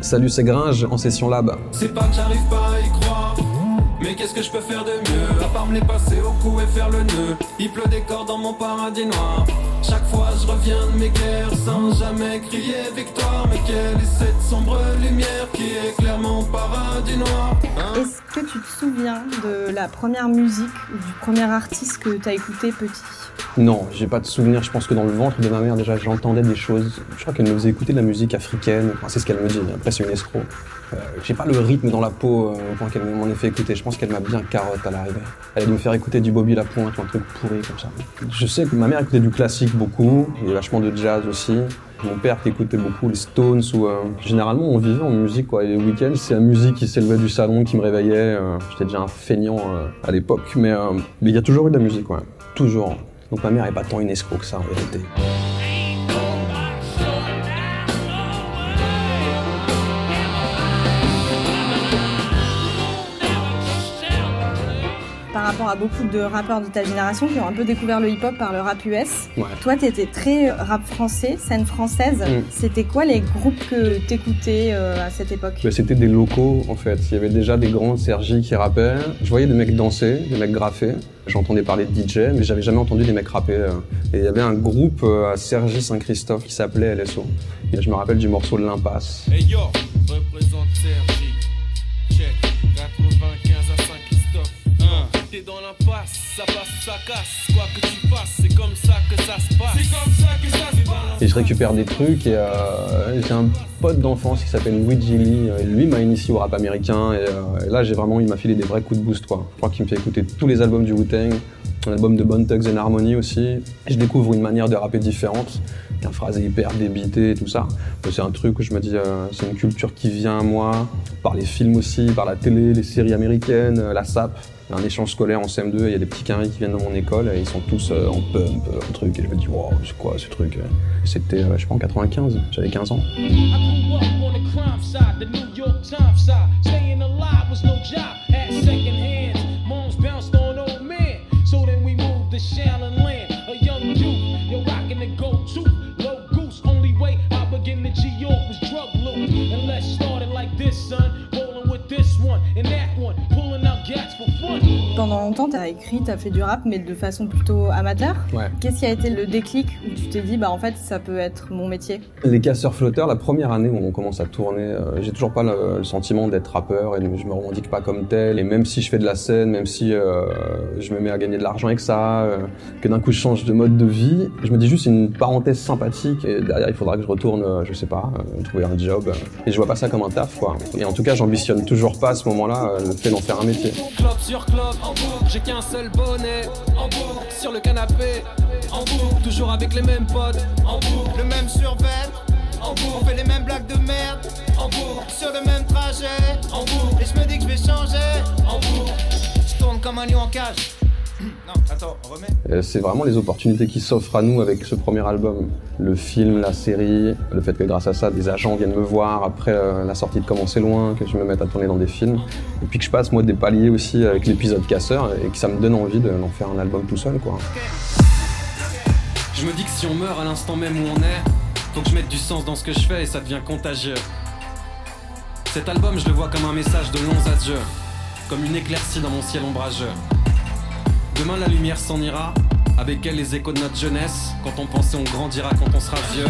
Salut, c'est Gringe en session lab. C'est pas que j'arrive pas à y croire. Mais qu'est-ce que je peux faire de mieux? À part me les passer au cou et faire le nœud Il pleut des corps dans mon paradis noir Chaque fois je reviens de mes guerres Sans jamais crier victoire Mais quelle est cette sombre lumière Qui éclaire mon paradis noir? Hein Est-ce que tu te souviens de la première musique ou du premier artiste que t'as écouté petit? Non, j'ai pas de souvenir. Je pense que dans le ventre de ma mère, déjà, j'entendais des choses. Je crois qu'elle me faisait écouter de la musique africaine. C'est ce qu'elle me dit. Après, c'est une escroc. Euh, j'ai pas le rythme dans la peau euh, au point qu'elle m'en ait fait écouter. Je pense qu'elle m'a bien carotte à l'arrivée. Elle a dû me faire écouter du Bobby Lapointe ou un truc pourri comme ça. Je sais que ma mère écoutait du classique beaucoup, et vachement de jazz aussi. Mon père qui écoutait beaucoup les Stones ou euh, généralement on vivait en musique quoi. Les week-ends c'est la musique qui s'élevait du salon qui me réveillait. J'étais déjà un feignant à l'époque, mais mais il y a toujours eu de la musique ouais. toujours. Donc ma mère est pas tant une escroc que ça en vérité. Rapport à beaucoup de rappeurs de ta génération qui ont un peu découvert le hip-hop par le rap US. Ouais. Toi, t'étais très rap français, scène française. Mm. C'était quoi les groupes que t'écoutais euh, à cette époque? Bah, C'était des locaux en fait. Il y avait déjà des grands Sergi qui rappaient. Je voyais des mecs danser, des mecs graffer. J'entendais parler de DJ, mais j'avais jamais entendu des mecs rapper. euh. Et il y avait un groupe euh, à Sergi Saint-Christophe qui s'appelait LSO. Et je me rappelle du morceau de l'impasse. Hey yo, représente Sergi. Check, 95 à Saint-Christophe. Hein, T'es dans l'impasse, ça passe, ça casse. Quoi que tu fasses, c'est comme ça que ça se passe. C'est comme ça que ça se passe. Et je récupère des trucs et euh, j'ai un pote d'enfance qui s'appelle Luigi Lee. Et lui m'a initié au rap américain et, euh, et là j'ai vraiment, il m'a filé des vrais coups de boost quoi. Je crois qu'il me fait écouter tous les albums du Wu-Tang, un album de Bone Thugs and Harmony aussi. Et je découvre une manière de rapper différente, un phrasé hyper débité et tout ça. C'est un truc où je me dis, euh, c'est une culture qui vient à moi, par les films aussi, par la télé, les séries américaines, euh, la SAP. Un échange scolaire en CM2 et il y a des petits carrés qui viennent dans mon école et ils sont tous euh, en pump, euh, un truc. Et je me dis, wow, c'est quoi ce truc C'était, euh, je sais pas, en 95, j'avais 15 ans. Pendant longtemps, t'as écrit, t'as fait du rap, mais de façon plutôt amateur. Ouais. Qu'est-ce qui a été le déclic où tu t'es dit, bah en fait, ça peut être mon métier? Les casseurs flotteurs, la première année où on commence à tourner, euh, j'ai toujours pas le, le sentiment d'être rappeur et je me revendique pas comme tel. Et même si je fais de la scène, même si euh, je me mets à gagner de l'argent avec ça, euh, que d'un coup je change de mode de vie, je me dis juste c'est une parenthèse sympathique et derrière il faudra que je retourne, euh, je sais pas, euh, trouver un job. et je vois pas ça comme un taf quoi. Et en tout cas j'ambitionne toujours pas à ce moment-là euh, le fait d'en faire un métier. Clope sur en boucle, j'ai qu'un seul bonnet. En boucle, sur le canapé. En boucle, toujours avec les mêmes potes. En boucle, Le même survêt, en on boucle, fait les mêmes blagues de merde, en boucle, sur le même trajet. en boucle, Et je me dis que je vais changer, en boucle. je tourne comme un lion en cage. Non, attends, on remet. Euh, C'est vraiment les opportunités qui s'offrent à nous avec ce premier album. Le film, la série, le fait que grâce à ça, des agents viennent me voir après euh, la sortie de Comment c'est loin, que je me mette à tourner dans des films. Et puis que je passe moi des paliers aussi avec l'épisode Casseur et que ça me donne envie de- d'en faire un album tout seul quoi. Je me dis que si on meurt à l'instant même où on est, faut que je mette du sens dans ce que je fais et ça devient contagieux. Cet album, je le vois comme un message de longs adieux, comme une éclaircie dans mon ciel ombrageux. Demain, la lumière s'en ira, avec elle les échos de notre jeunesse. Quand on pensait on grandira quand on sera vieux.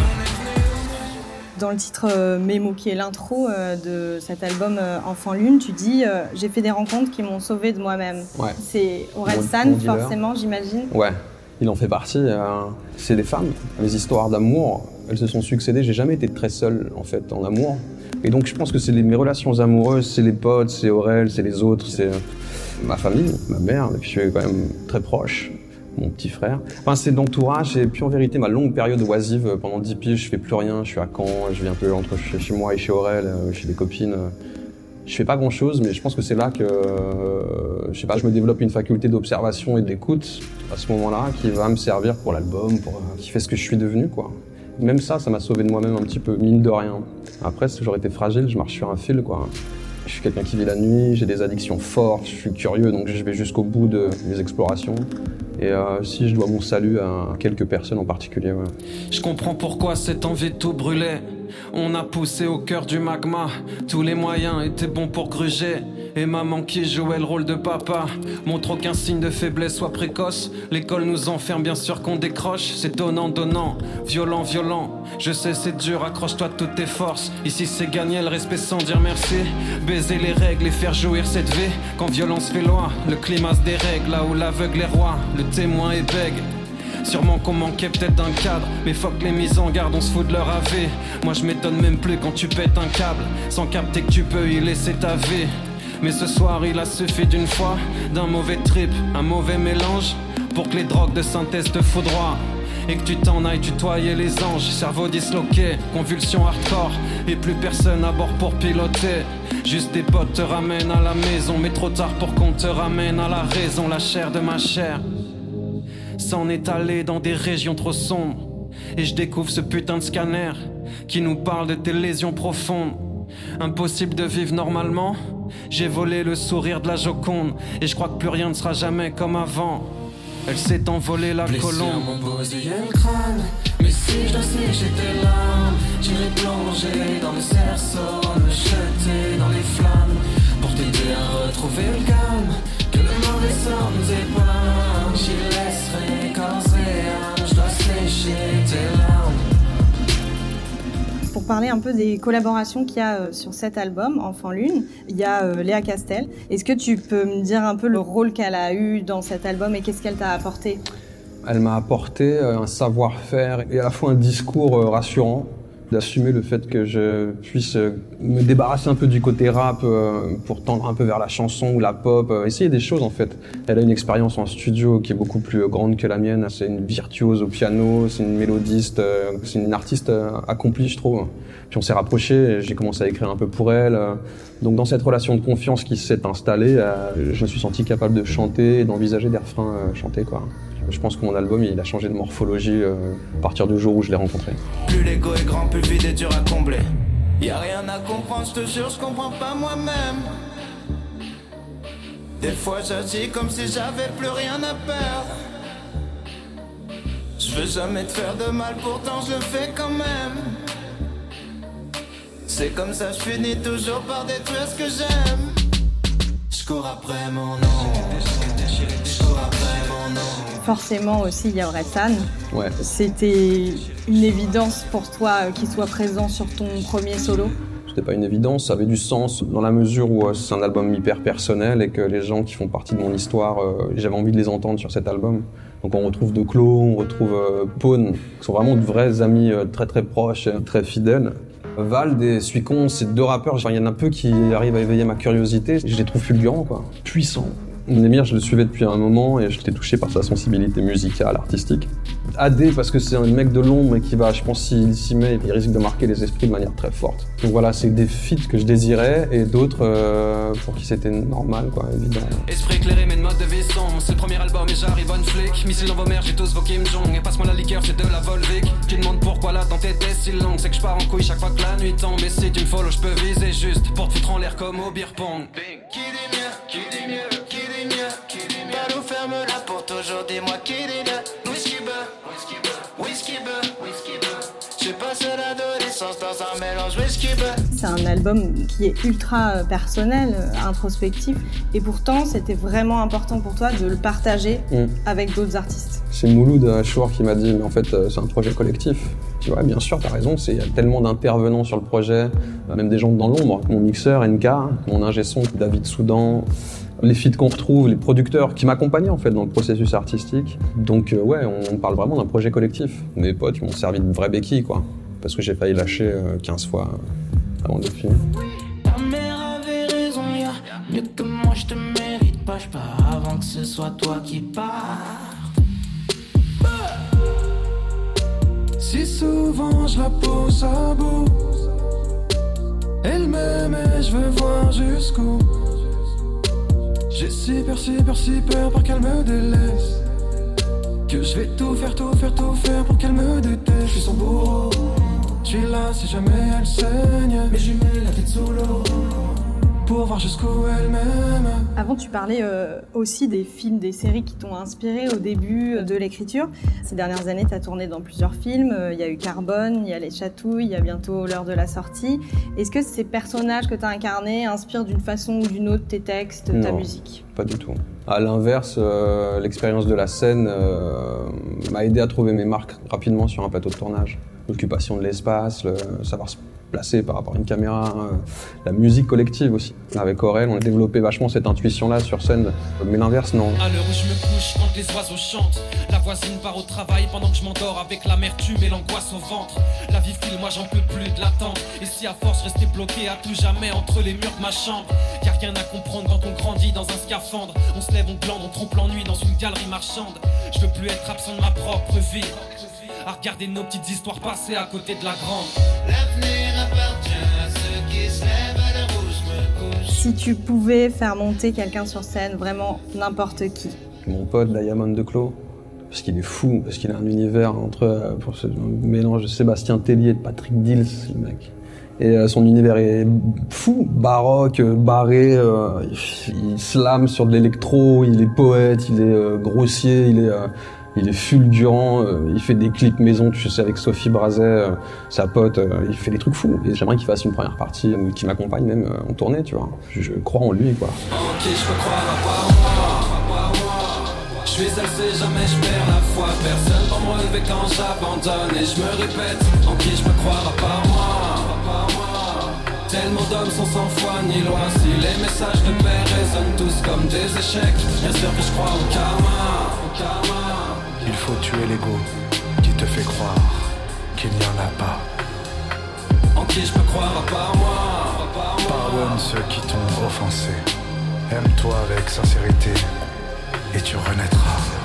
Dans le titre euh, Mémo, qui est l'intro euh, de cet album euh, Enfant Lune, tu dis euh, J'ai fait des rencontres qui m'ont sauvé de moi-même. Ouais. C'est mon dealer. forcément, j'imagine. Ouais, il en fait partie. euh, c'est des femmes. Les histoires d'amour, elles se sont succédées. J'ai jamais été très seul, en fait, en amour. Et donc, je pense que c'est mes relations amoureuses, c'est les potes, c'est Aurel, c'est les autres, c'est euh, ma famille, ma mère, qui je suis quand même très proche, mon petit frère. Enfin, c'est l'entourage. Et puis, en vérité, ma longue période oisive, pendant 10 piges, je fais plus rien. Je suis à Caen, je vis un peu entre chez, moi et chez Aurel, euh, chez des copines. je fais pas grand chose, mais je pense que c'est là que, euh, je sais pas, je me développe une faculté d'observation et d'écoute à ce moment-là qui va me servir pour l'album, pour, euh, qui fait ce que je suis devenu, quoi. Même ça, ça m'a sauvé de moi-même un petit peu, mine de rien. Après, si j'aurais été fragile, je marche sur un fil, quoi. Je suis quelqu'un qui vit la nuit, j'ai des addictions fortes, je suis curieux, donc je vais jusqu'au bout de mes explorations. Et euh, si je dois mon salut à quelques personnes en particulier. Je comprends pourquoi cette envie de tout brûler On a poussé au cœur du magma, tous les moyens étaient bons pour gruger. Et maman qui jouait le rôle de papa montre aucun signe de faiblesse soit précoce. L'école nous enferme, bien sûr qu'on décroche. C'est donnant, donnant, violent, violent. Je sais, c'est dur, accroche-toi de toutes tes forces. Ici, c'est gagner le respect sans dire merci. Baiser les règles et faire jouir cette vie. Quand violence fait loi, le climat se dérègle. Là où l'aveugle est roi, le témoin est bègue. Sûrement qu'on manquait peut-être d'un cadre, mais fuck les mises en garde, on se fout de leur AV. Moi je m'étonne même plus quand tu pètes un câble, sans capter que tu peux y laisser ta vie. Mais ce soir il a suffi d'une fois, d'un mauvais trip, un mauvais mélange, pour que les drogues de synthèse te foudroient. Et que tu t'en ailles tutoyer les anges, cerveau disloqué, convulsion hardcore, et plus personne à bord pour piloter. Juste des potes te ramènent à la maison, mais trop tard pour qu'on te ramène à la raison, la chair de ma chair s'en est allé dans des régions trop sombres. Et je découvre ce putain de scanner qui nous parle de tes lésions profondes. Impossible de vivre normalement. J'ai volé le sourire de la Joconde et je crois que plus rien ne sera jamais comme avant. Elle s'est envolée la colombe. mon le crâne. Mais si je dois sécher tes larmes, j'irai plonger dans le cerceau, me jeter dans les flammes pour t'aider à retrouver le calme. Que le mauvais sort nous épargne, Pour parler un peu des collaborations qu'il y a euh, sur cet album, Enfant Lune, il y a euh, Léa Castel. Est-ce que tu peux me dire un peu le rôle qu'elle a eu dans cet album et qu'est-ce qu'elle t'a apporté? Elle m'a apporté euh, un savoir-faire et à la fois un discours rassurant d'assumer le fait que je puisse euh, me débarrasser un peu du côté rap euh, pour tendre un peu vers la chanson ou la pop, euh, essayer des choses en fait. Elle a une expérience en studio qui est beaucoup plus grande que la mienne. C'est une virtuose au piano, c'est une mélodiste, euh, c'est une artiste euh, accomplie je trouve. Puis on s'est rapprochés, j'ai commencé à écrire un peu pour elle. Donc dans cette relation de confiance qui s'est installée, euh, je me suis senti capable de chanter et d'envisager des refrains euh, chantés quoi. Je pense que mon album il a changé de morphologie euh, à partir du jour où je l'ai rencontré. Plus l'ego est grand, plus vide est dur à combler. Y a rien à comprendre, je te jure, je comprends pas moi-même. Des fois j'agis comme si j'avais plus rien à perdre. Je veux jamais te faire de mal, pourtant je le fais quand même. C'est comme ça, je finis toujours par détruire ce que j'aime. Je cours après mon nom. Je cours après mon nom. Forcément aussi, il y a Orelsan. Ouais. C'était une évidence pour toi euh, qu'il soit présent sur ton premier solo C'était pas une évidence, ça avait du sens dans la mesure où euh, c'est un album hyper personnel et que les gens qui font partie de mon histoire, euh, j'avais envie de les entendre sur cet album. Donc on retrouve De Clos, on retrouve euh, Paune, qui sont vraiment de vrais amis très très proches, et très fidèles. Vald et Suicon, c'est deux rappeurs, il y en a peu qui arrivent à éveiller ma curiosité. Je les trouve fulgurants, quoi, puissants. Nemir, je le suivais depuis un moment et j'étais touché par sa sensibilité musicale, artistique. AD parce que c'est un mec de l'ombre et qui va, je pense, s'il s'y met, il risque de marquer les esprits de manière très forte. Donc voilà, c'est des feats que je désirais et d'autres euh, pour qui c'était normal, quoi, évident. Esprit éclairé, mais de mode de vie sombre. C'est le premier album et j'arrive on flic. Missile dans vos mères, j'ai tous vos Kim Jong. Et passe-moi la liqueur, c'est de la Volvic. Tu demandes pourquoi l'attente était si longue. C'est que je pars en couille chaque fois que la nuit tombe. Et si tu me follow, je peux viser juste pour te foutre en l'air comme au beer pong. Qui dit mieux, qui dit mieux, qui dit mieux, qui dit mieux? Ferme la pour toujours, dis-moi qui dit mieux? L'adolescence dans un mélange whisky. C'est un album qui est ultra euh, personnel, euh, introspectif, et pourtant c'était vraiment important pour toi de le partager Mm. avec d'autres artistes. C'est Mouloud Achour qui m'a dit, mais en fait, euh, c'est un projet collectif. Tu vois, bien sûr, t'as raison, c'est- il y a tellement d'intervenants sur le projet, euh, même des gens dans l'ombre. Mon mixeur, NK, mon ingé son, David Soudan, les feats qu'on retrouve, les producteurs qui m'accompagnaient en fait dans le processus artistique. Donc euh, ouais, on parle vraiment d'un projet collectif. Mes potes, ils m'ont servi de vraie béquille, quoi. Parce que j'ai failli lâcher euh, 15 fois euh, avant de finir. Mieux que moi je te mérite pas, je pars avant que ce soit toi qui pars. Si souvent je la pose à bout Elle m'aime et je veux voir jusqu'où J'ai si peur, si peur, si peur pour qu'elle me délaisse. Que je vais tout faire, tout faire, tout faire pour qu'elle me déteste. Je suis son bourreau. Je suis là si jamais elle saigne voir jusqu'où elle m'aime. Avant, tu parlais euh, aussi des films, des séries qui t'ont inspiré au début de l'écriture. Ces dernières années, tu as tourné dans plusieurs films. Euh, Il y a eu Carbone, il y a Les Chatouilles, il y a bientôt l'heure de la sortie. Est-ce que ces personnages que tu as incarnés inspirent d'une façon ou d'une autre tes textes, ta Non. musique? Pas du tout. À l'inverse, euh, l'expérience de la scène euh, m'a aidé à trouver mes marques rapidement sur un plateau de tournage. L'occupation de l'espace, le savoir se placer par rapport à une caméra, euh, la musique collective aussi. Avec Aurel, on a développé vachement cette intuition-là sur scène, mais l'inverse, non. À l'heure où je me couche, quand les oiseaux chantent, la voisine part au travail pendant que je m'endors avec l'amertume et l'angoisse au ventre. La vie file, moi j'en peux plus de l'attente. Et si à force rester bloqué à tout jamais entre les murs de ma chambre, y rien à comprendre quand on grandit dans un scaphandre. On se lève, on glande, on trompe l'ennui dans une galerie marchande. Je veux plus être absent de ma propre vie. À regarder nos petites histoires passer à côté de la grande. L'avenir appartient à ceux qui se lèvent à où je me couche. Si tu pouvais faire monter quelqu'un sur scène, vraiment n'importe qui, Mon pote Diamond de Clos, parce qu'il est fou, parce qu'il a un univers entre euh, pour ce un mélange de Sébastien Tellier et de Patrick Dills, le mec. Et euh, son univers est fou, baroque, euh, barré, euh, il, il slame sur de l'électro, il est poète, il est euh, grossier, il est, euh, il est fulgurant, euh, il fait des clips maison, tu sais, avec Sophie Brazet, euh, sa pote, euh, il fait des trucs fous. Et j'aimerais qu'il fasse une première partie, ou qu'il m'accompagne même euh, en tournée, tu vois. Je, je crois en lui, quoi. Qui je peux croire à. Je suis c'est jamais je perds la foi. Personne pour me relever quand j'abandonne. Et je me répète, en qui je peux croire à part moi. Tellement d'hommes sont sans foi ni loi. Si les messages de paix résonnent tous comme des échecs, bien sûr que je crois au karma. Faut tuer l'ego qui te fait croire qu'il n'y en a pas. En qui je peux croire à part moi. Pardonne ceux qui t'ont offensé. Aime-toi avec sincérité et tu renaîtras.